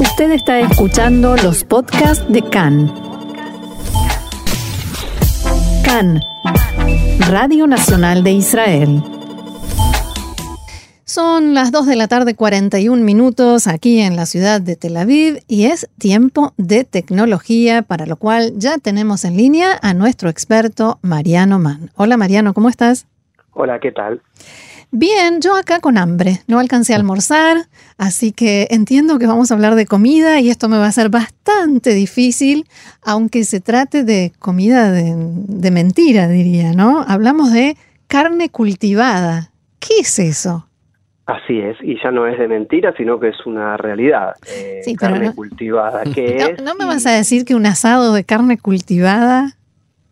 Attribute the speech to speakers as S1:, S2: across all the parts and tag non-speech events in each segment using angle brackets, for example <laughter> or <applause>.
S1: Usted está escuchando los podcasts de CAN. CAN, Radio Nacional de Israel.
S2: Son las 2 de la tarde 41 minutos aquí en la ciudad de Tel Aviv y es tiempo de tecnología, para lo cual ya tenemos en línea a nuestro experto Mariano Mann. Hola Mariano, ¿cómo estás?
S3: Hola, ¿qué tal?
S2: Bien, yo acá con hambre, no alcancé a almorzar, así que entiendo que vamos a hablar de comida y esto me va a ser bastante difícil, aunque se trate de comida de, mentira, diría, ¿no? Hablamos de carne cultivada. ¿Qué es eso?
S3: Así es, y ya no es de mentira, sino que es una realidad.
S2: Eh, sí, carne
S3: no, cultivada, ¿qué <laughs>
S2: no,
S3: es?
S2: ¿No me vas a decir que un asado de carne cultivada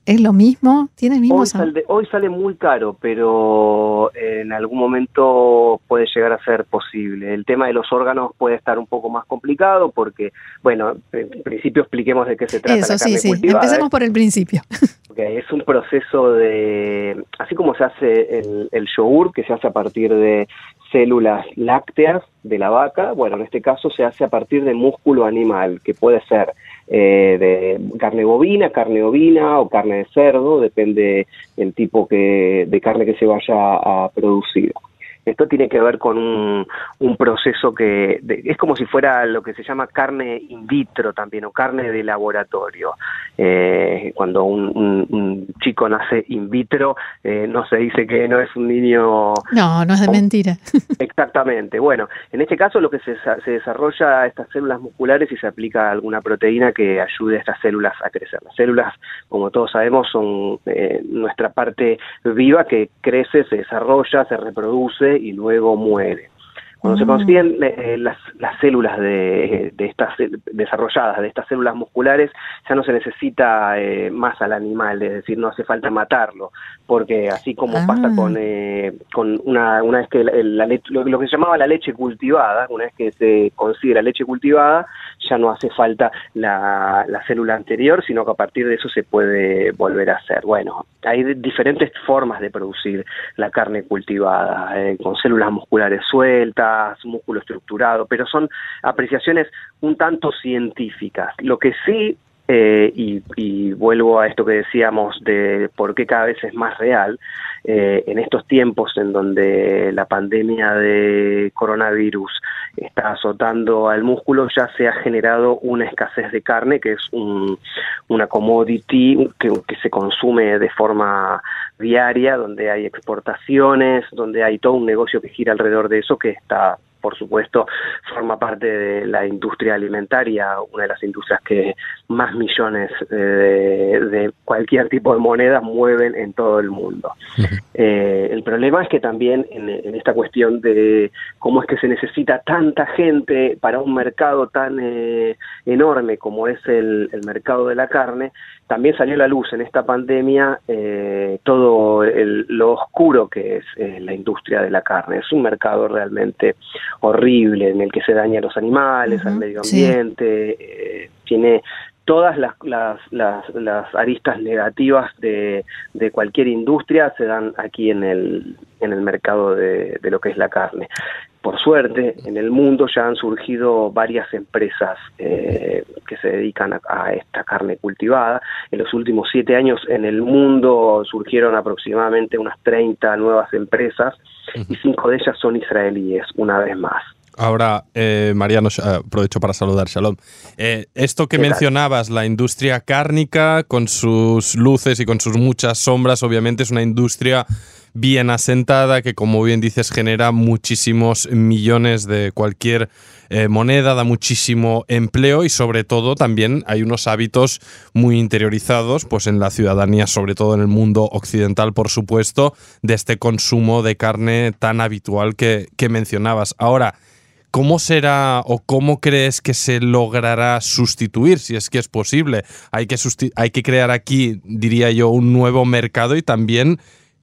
S2: ¿Es lo mismo? ¿Tiene el mismo
S3: hoy sale, hoy sale muy caro, pero en algún momento puede llegar a ser posible. El tema de los órganos puede estar un poco más complicado porque, bueno, en principio expliquemos de qué se trata.
S2: Eso,
S3: la
S2: sí,
S3: sí.
S2: Empecemos por el principio. <laughs>
S3: Okay, es un proceso de, así como se hace el, el yogur, que se hace a partir de células lácteas de la vaca, bueno, en este caso se hace a partir de músculo animal, que puede ser eh, de carne bovina, carne ovina o carne de cerdo, depende del tipo que, de carne que se vaya a producir. Esto tiene que ver con un, un proceso que es como si fuera lo que se llama carne in vitro también o carne de laboratorio. Eh, cuando un, un, chico nace in vitro, eh, no se dice que no es un niño...
S2: No, no es de mentira. <laughs>
S3: Exactamente. Bueno, en este caso lo que se, se desarrolla estas células musculares y se aplica alguna proteína que ayude a estas células a crecer. Las células, como todos sabemos, son eh, nuestra parte viva que crece, se desarrolla, se reproduce y luego muere. Cuando se mm. consiguen eh, las, las, células de, de, estas desarrolladas, de estas células musculares, ya no se necesita eh, más al animal, es decir, no hace falta matarlo, porque así como pasa con, ah. eh, con una, una vez que la, lo, que se llamaba la leche cultivada, una vez que se consigue la leche cultivada, ya no hace falta la, la célula anterior, sino que a partir de eso se puede volver a hacer. Bueno, hay diferentes formas de producir la carne cultivada, con células musculares sueltas, músculo estructurado, pero son apreciaciones un tanto científicas. Lo que sí eh, y, vuelvo a esto que decíamos de por qué cada vez es más real, eh, en estos tiempos en donde la pandemia de coronavirus está azotando al músculo, ya se ha generado una escasez de carne, que es un, una commodity que, se consume de forma diaria, donde hay exportaciones, donde hay todo un negocio que gira alrededor de eso que está por supuesto, forma parte de la industria alimentaria, una de las industrias que más millones eh, de, cualquier tipo de moneda mueven en todo el mundo. Eh, el problema es que también en, esta cuestión de cómo es que se necesita tanta gente para un mercado tan eh, enorme como es el, el, mercado de la carne, también salió a la luz en esta pandemia todo lo oscuro que es la industria de la carne. Es un mercado realmente horrible en el que se daña a los animales, al medio ambiente, eh, tiene todas las, las, las, aristas negativas de, de, cualquier industria se dan aquí en el, en el mercado de, de, lo que es la carne. Por suerte, en el mundo ya han surgido varias empresas eh, que se dedican a, a, esta carne cultivada. En los últimos siete años en el mundo surgieron aproximadamente unas 30 nuevas empresas y cinco de ellas son israelíes, una vez más.
S4: Ahora, eh, Mariano, aprovecho para saludar, Shalom. Eh, esto que mencionabas, la industria cárnica, con sus luces y con sus muchas sombras, obviamente es una industria bien asentada que, como bien dices, genera muchísimos millones de cualquier eh, moneda, da muchísimo empleo y sobre todo también hay unos hábitos muy interiorizados pues en la ciudadanía, sobre todo en el mundo occidental, por supuesto, de este consumo de carne tan habitual que, que mencionabas. Ahora, ¿Cómo será o cómo crees que se logrará sustituir, si es que es posible? Hay que, hay que crear aquí, diría yo, un nuevo mercado y también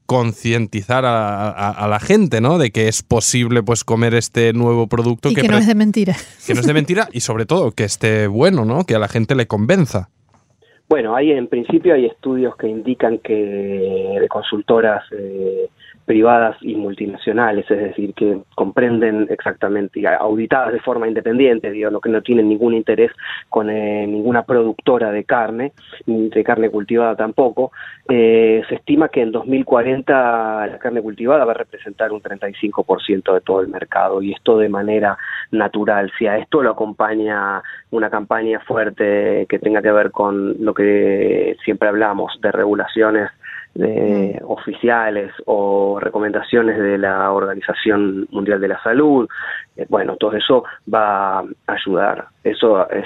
S4: concientizar a, la gente, ¿no? De que es posible pues comer este nuevo producto
S2: y que, no es de mentira.
S4: Que no es de mentira y sobre todo que esté bueno, ¿no? Que a la gente le convenza.
S3: Bueno, hay en principio hay estudios que indican que de consultoras eh, privadas y multinacionales, es decir, que comprenden exactamente, auditadas de forma independiente, digo, que no tienen ningún interés con eh, ninguna productora de carne, ni de carne cultivada tampoco, eh, se estima que en 2040 la carne cultivada va a representar un 35% de todo el mercado y esto de manera natural. Si a esto lo acompaña una campaña fuerte que tenga que ver con lo que siempre hablamos de regulaciones de oficiales o recomendaciones de la Organización Mundial de la Salud, eh, bueno, todo eso va a ayudar. Eso es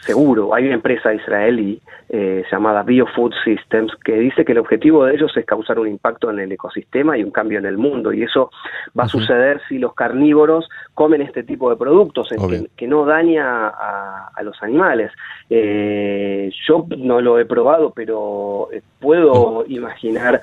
S3: seguro. Hay una empresa israelí eh, llamada Biofood Systems que dice que el objetivo de ellos es causar un impacto en el ecosistema y un cambio en el mundo. Y eso va a suceder si los carnívoros comen este tipo de productos que, no daña a, los animales. Eh, yo no lo he probado, pero eh, puedo imaginar,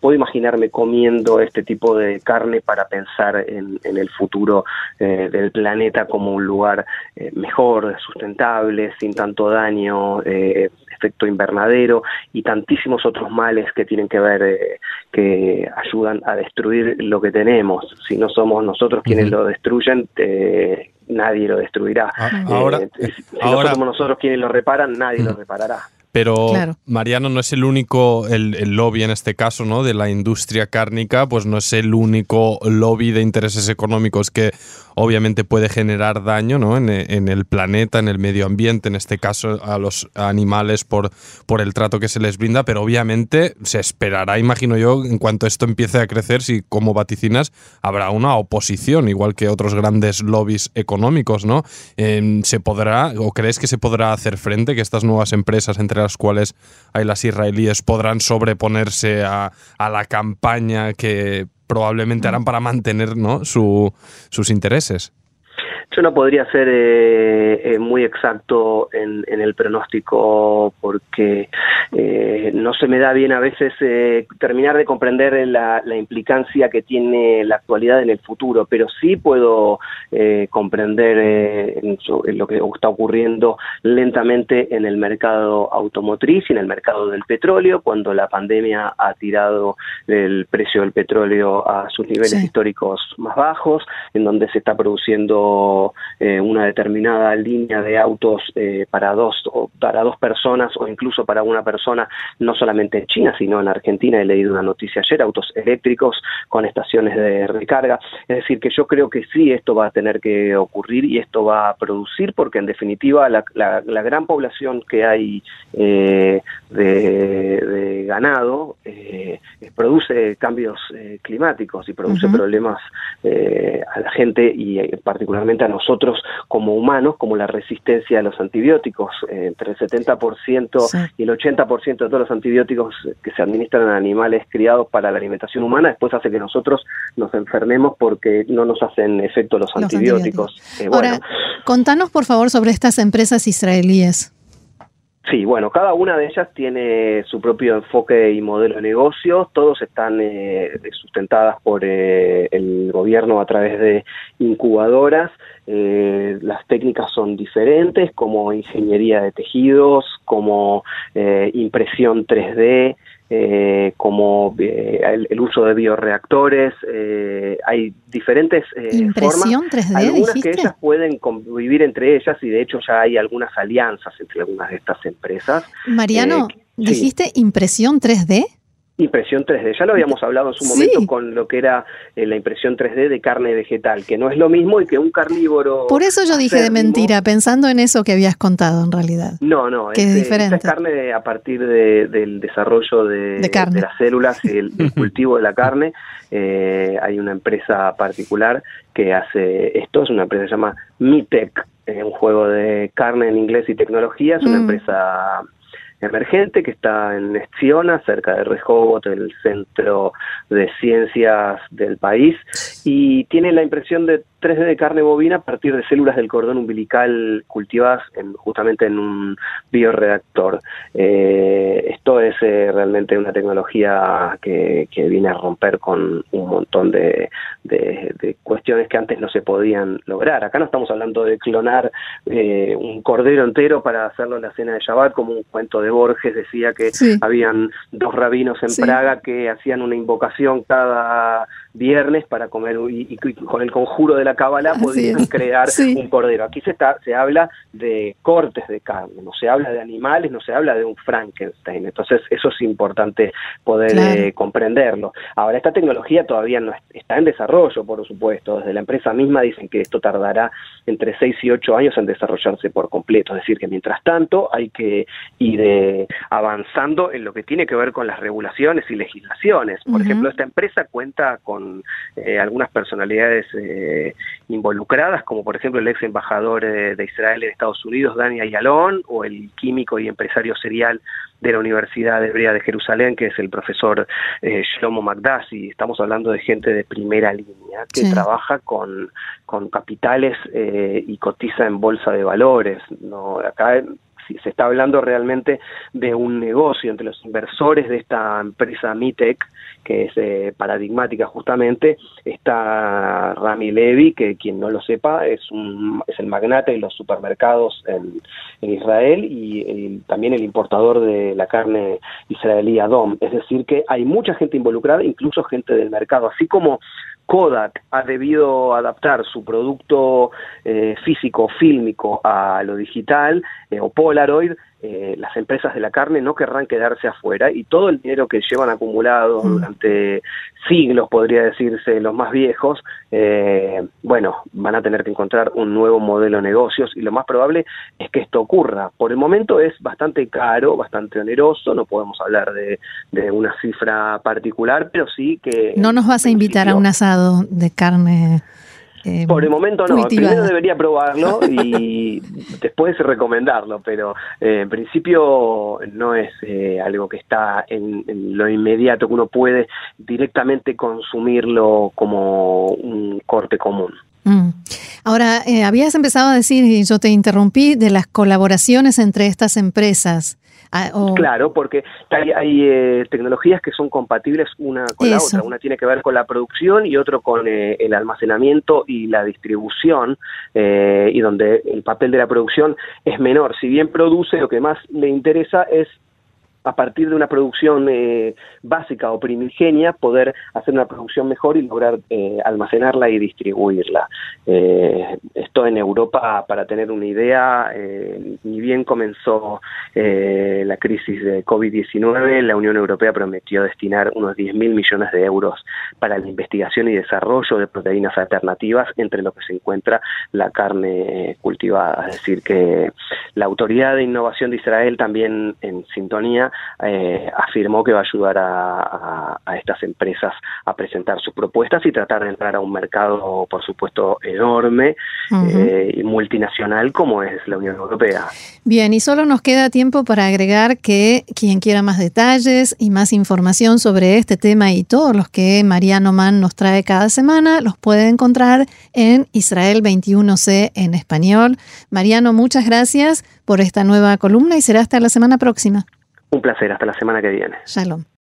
S3: puedo imaginarme comiendo este tipo de carne para pensar en, en el futuro del planeta como un lugar mejor, sustentable sin tanto daño, eh, efecto invernadero y tantísimos otros males que tienen que ver, eh, que ayudan a destruir lo que tenemos. Si no somos nosotros quienes lo destruyen, eh, nadie lo destruirá.
S4: Ah, ahora,
S3: si no somos nosotros quienes lo reparan, nadie lo reparará.
S4: Pero Mariano no es el único, el, lobby en este caso, ¿no? De la industria cárnica, pues no es el único lobby de intereses económicos que obviamente puede generar daño ¿no? en, el planeta, en el medio ambiente, en este caso a los animales por, por el trato que se les brinda, pero obviamente se esperará, imagino yo, en cuanto esto empiece a crecer, si como vaticinas habrá una oposición, igual que otros grandes lobbies económicos, ¿no? ¿Se podrá, o crees que se podrá hacer frente, que estas nuevas empresas, entre las cuales hay las israelíes, podrán sobreponerse a, a la campaña que probablemente harán para mantener ¿no? Su, sus intereses.
S3: Yo no podría ser eh, eh, muy exacto en, el pronóstico porque eh, no se me da bien a veces terminar de comprender la, implicancia que tiene la actualidad en el futuro, pero sí puedo comprender lo que está ocurriendo lentamente en el mercado automotriz y en el mercado del petróleo, cuando la pandemia ha tirado el precio del petróleo a sus niveles históricos más bajos, en donde se está produciendo eh, una determinada línea de autos eh, para dos o para dos personas o incluso para una persona, no solamente en China, sino en Argentina. He leído una noticia ayer, autos eléctricos con estaciones de recarga. Es decir, que yo creo que sí, esto va a tener que ocurrir y esto va a producir, porque en definitiva la, la, gran población que hay eh, de, ganado produce cambios climáticos y produce problemas a la gente y particularmente a nosotros como humanos, como la resistencia a los antibióticos. Eh, entre el 70% y el 80% de todos los antibióticos que se administran a animales criados para la alimentación humana, después hace que nosotros nos enfermemos porque no nos hacen efecto los, antibióticos.
S2: Eh, Ahora, contanos por favor sobre estas empresas israelíes.
S3: Sí, bueno, cada una de ellas tiene su propio enfoque y modelo de negocio, todos están eh, sustentadas por el gobierno a través de incubadoras. Eh, las técnicas son diferentes, como ingeniería de tejidos, como eh, impresión 3D, eh, como el, uso de bioreactores. hay diferentes
S2: ¿Impresión 3D,
S3: algunas que ellas pueden convivir entre ellas y de hecho ya hay algunas alianzas entre algunas de estas empresas.
S2: Mariano, ¿dijiste impresión 3D?
S3: Impresión 3D, ya lo habíamos hablado en su momento con lo que era eh, la impresión 3D de carne vegetal, que no es lo mismo y que un carnívoro...
S2: Por eso yo dije de mentira, pensando en eso que habías contado en realidad.
S3: No, no,
S2: que es, diferente. Es
S3: carne a partir del desarrollo de, las células y <laughs> el, cultivo de la carne. Eh, hay una empresa particular que hace esto, es una empresa que se llama Mitec, un juego de carne en inglés y tecnología, es una mm. empresa emergente que está en Estiona, cerca de Rehoboth, el centro de ciencias del país, y tiene la impresión de 3D de carne bovina a partir de células del cordón umbilical cultivadas en, justamente en un bioreactor. Eh, esto es eh, realmente una tecnología que, viene a romper con un montón de, cuestiones que antes no se podían lograr. Acá no estamos hablando de clonar eh, un cordero entero para hacerlo en la cena de Shabbat, como un cuento de Borges decía que habían dos rabinos en Praga que hacían una invocación cada viernes para comer y, con el conjuro de la cábala podían crear un cordero. Aquí se, está, se habla de cortes de carne, no se habla de animales, no se habla de un Frankenstein. Entonces eso es importante poder eh, comprenderlo. Ahora, esta tecnología todavía no está en desarrollo, por supuesto. Desde la empresa misma dicen que esto tardará entre 6 y 8 años en desarrollarse por completo. Es decir, que mientras tanto hay que ir eh, avanzando en lo que tiene que ver con las regulaciones y legislaciones. Por ejemplo, esta empresa cuenta con eh, algunas personalidades eh, involucradas, como por ejemplo el ex embajador eh, de Israel en Estados Unidos, Dani Ayalon, o el químico y empresario serial de la Universidad Hebrea de Jerusalén, que es el profesor Shlomo Magdassi. Estamos hablando de gente de primera línea que trabaja con, con capitales y cotiza en bolsa de valores. No, acá se está hablando realmente de un negocio entre los inversores de esta empresa Mitec, que es eh, paradigmática justamente, está Rami Levy, que quien no lo sepa es, un, es el magnate de los supermercados en, Israel y también el importador de la carne israelí Adom. Es decir, que hay mucha gente involucrada, incluso gente del mercado, así como Kodak ha debido adaptar su producto eh, físico, fílmico a lo digital, eh, o Polaroid, eh, las empresas de la carne no querrán quedarse afuera y todo el dinero que llevan acumulado mm. durante siglos, podría decirse, los más viejos, eh, bueno, van a tener que encontrar un nuevo modelo de negocios y lo más probable es que esto ocurra. Por el momento es bastante caro, bastante oneroso, no podemos hablar de, de una cifra particular, pero sí que...
S2: No nos vas a invitar a un asado de carne
S3: eh, Por el momento no, primero debería probarlo y <laughs> después recomendarlo, pero eh, en principio no es eh, algo que está en, lo inmediato, que uno puede directamente consumirlo como un corte común.
S2: Mm. Ahora, habías empezado a decir, y yo te interrumpí, de las colaboraciones entre estas empresas.
S3: Ah, claro, porque hay, eh, tecnologías que son compatibles una con la otra. Una tiene que ver con la producción y otro con eh, el almacenamiento y la distribución, eh, y donde el papel de la producción es menor. Si bien produce, lo que más le interesa es a partir de una producción eh, básica o primigenia, poder hacer una producción mejor y lograr eh, almacenarla y distribuirla. Eh, esto en Europa, para tener una idea, ni bien comenzó la crisis de COVID-19, la Unión Europea prometió destinar unos 10 mil millones de euros para la investigación y desarrollo de proteínas alternativas, entre lo que se encuentra la carne cultivada. Es decir, que la Autoridad de Innovación de Israel también en sintonía eh, afirmó que va a ayudar a, estas empresas a presentar sus propuestas y tratar de entrar a un mercado, por supuesto, enorme eh, y multinacional como es la Unión Europea.
S2: Bien, y solo nos queda tiempo para agregar que quien quiera más detalles y más información sobre este tema y todos los que Mariano Mann nos trae cada semana, los puede encontrar en Israel 21C en español. Mariano, muchas gracias por esta nueva columna y será hasta la semana próxima.
S3: Un placer, hasta la semana que viene.
S2: Shalom.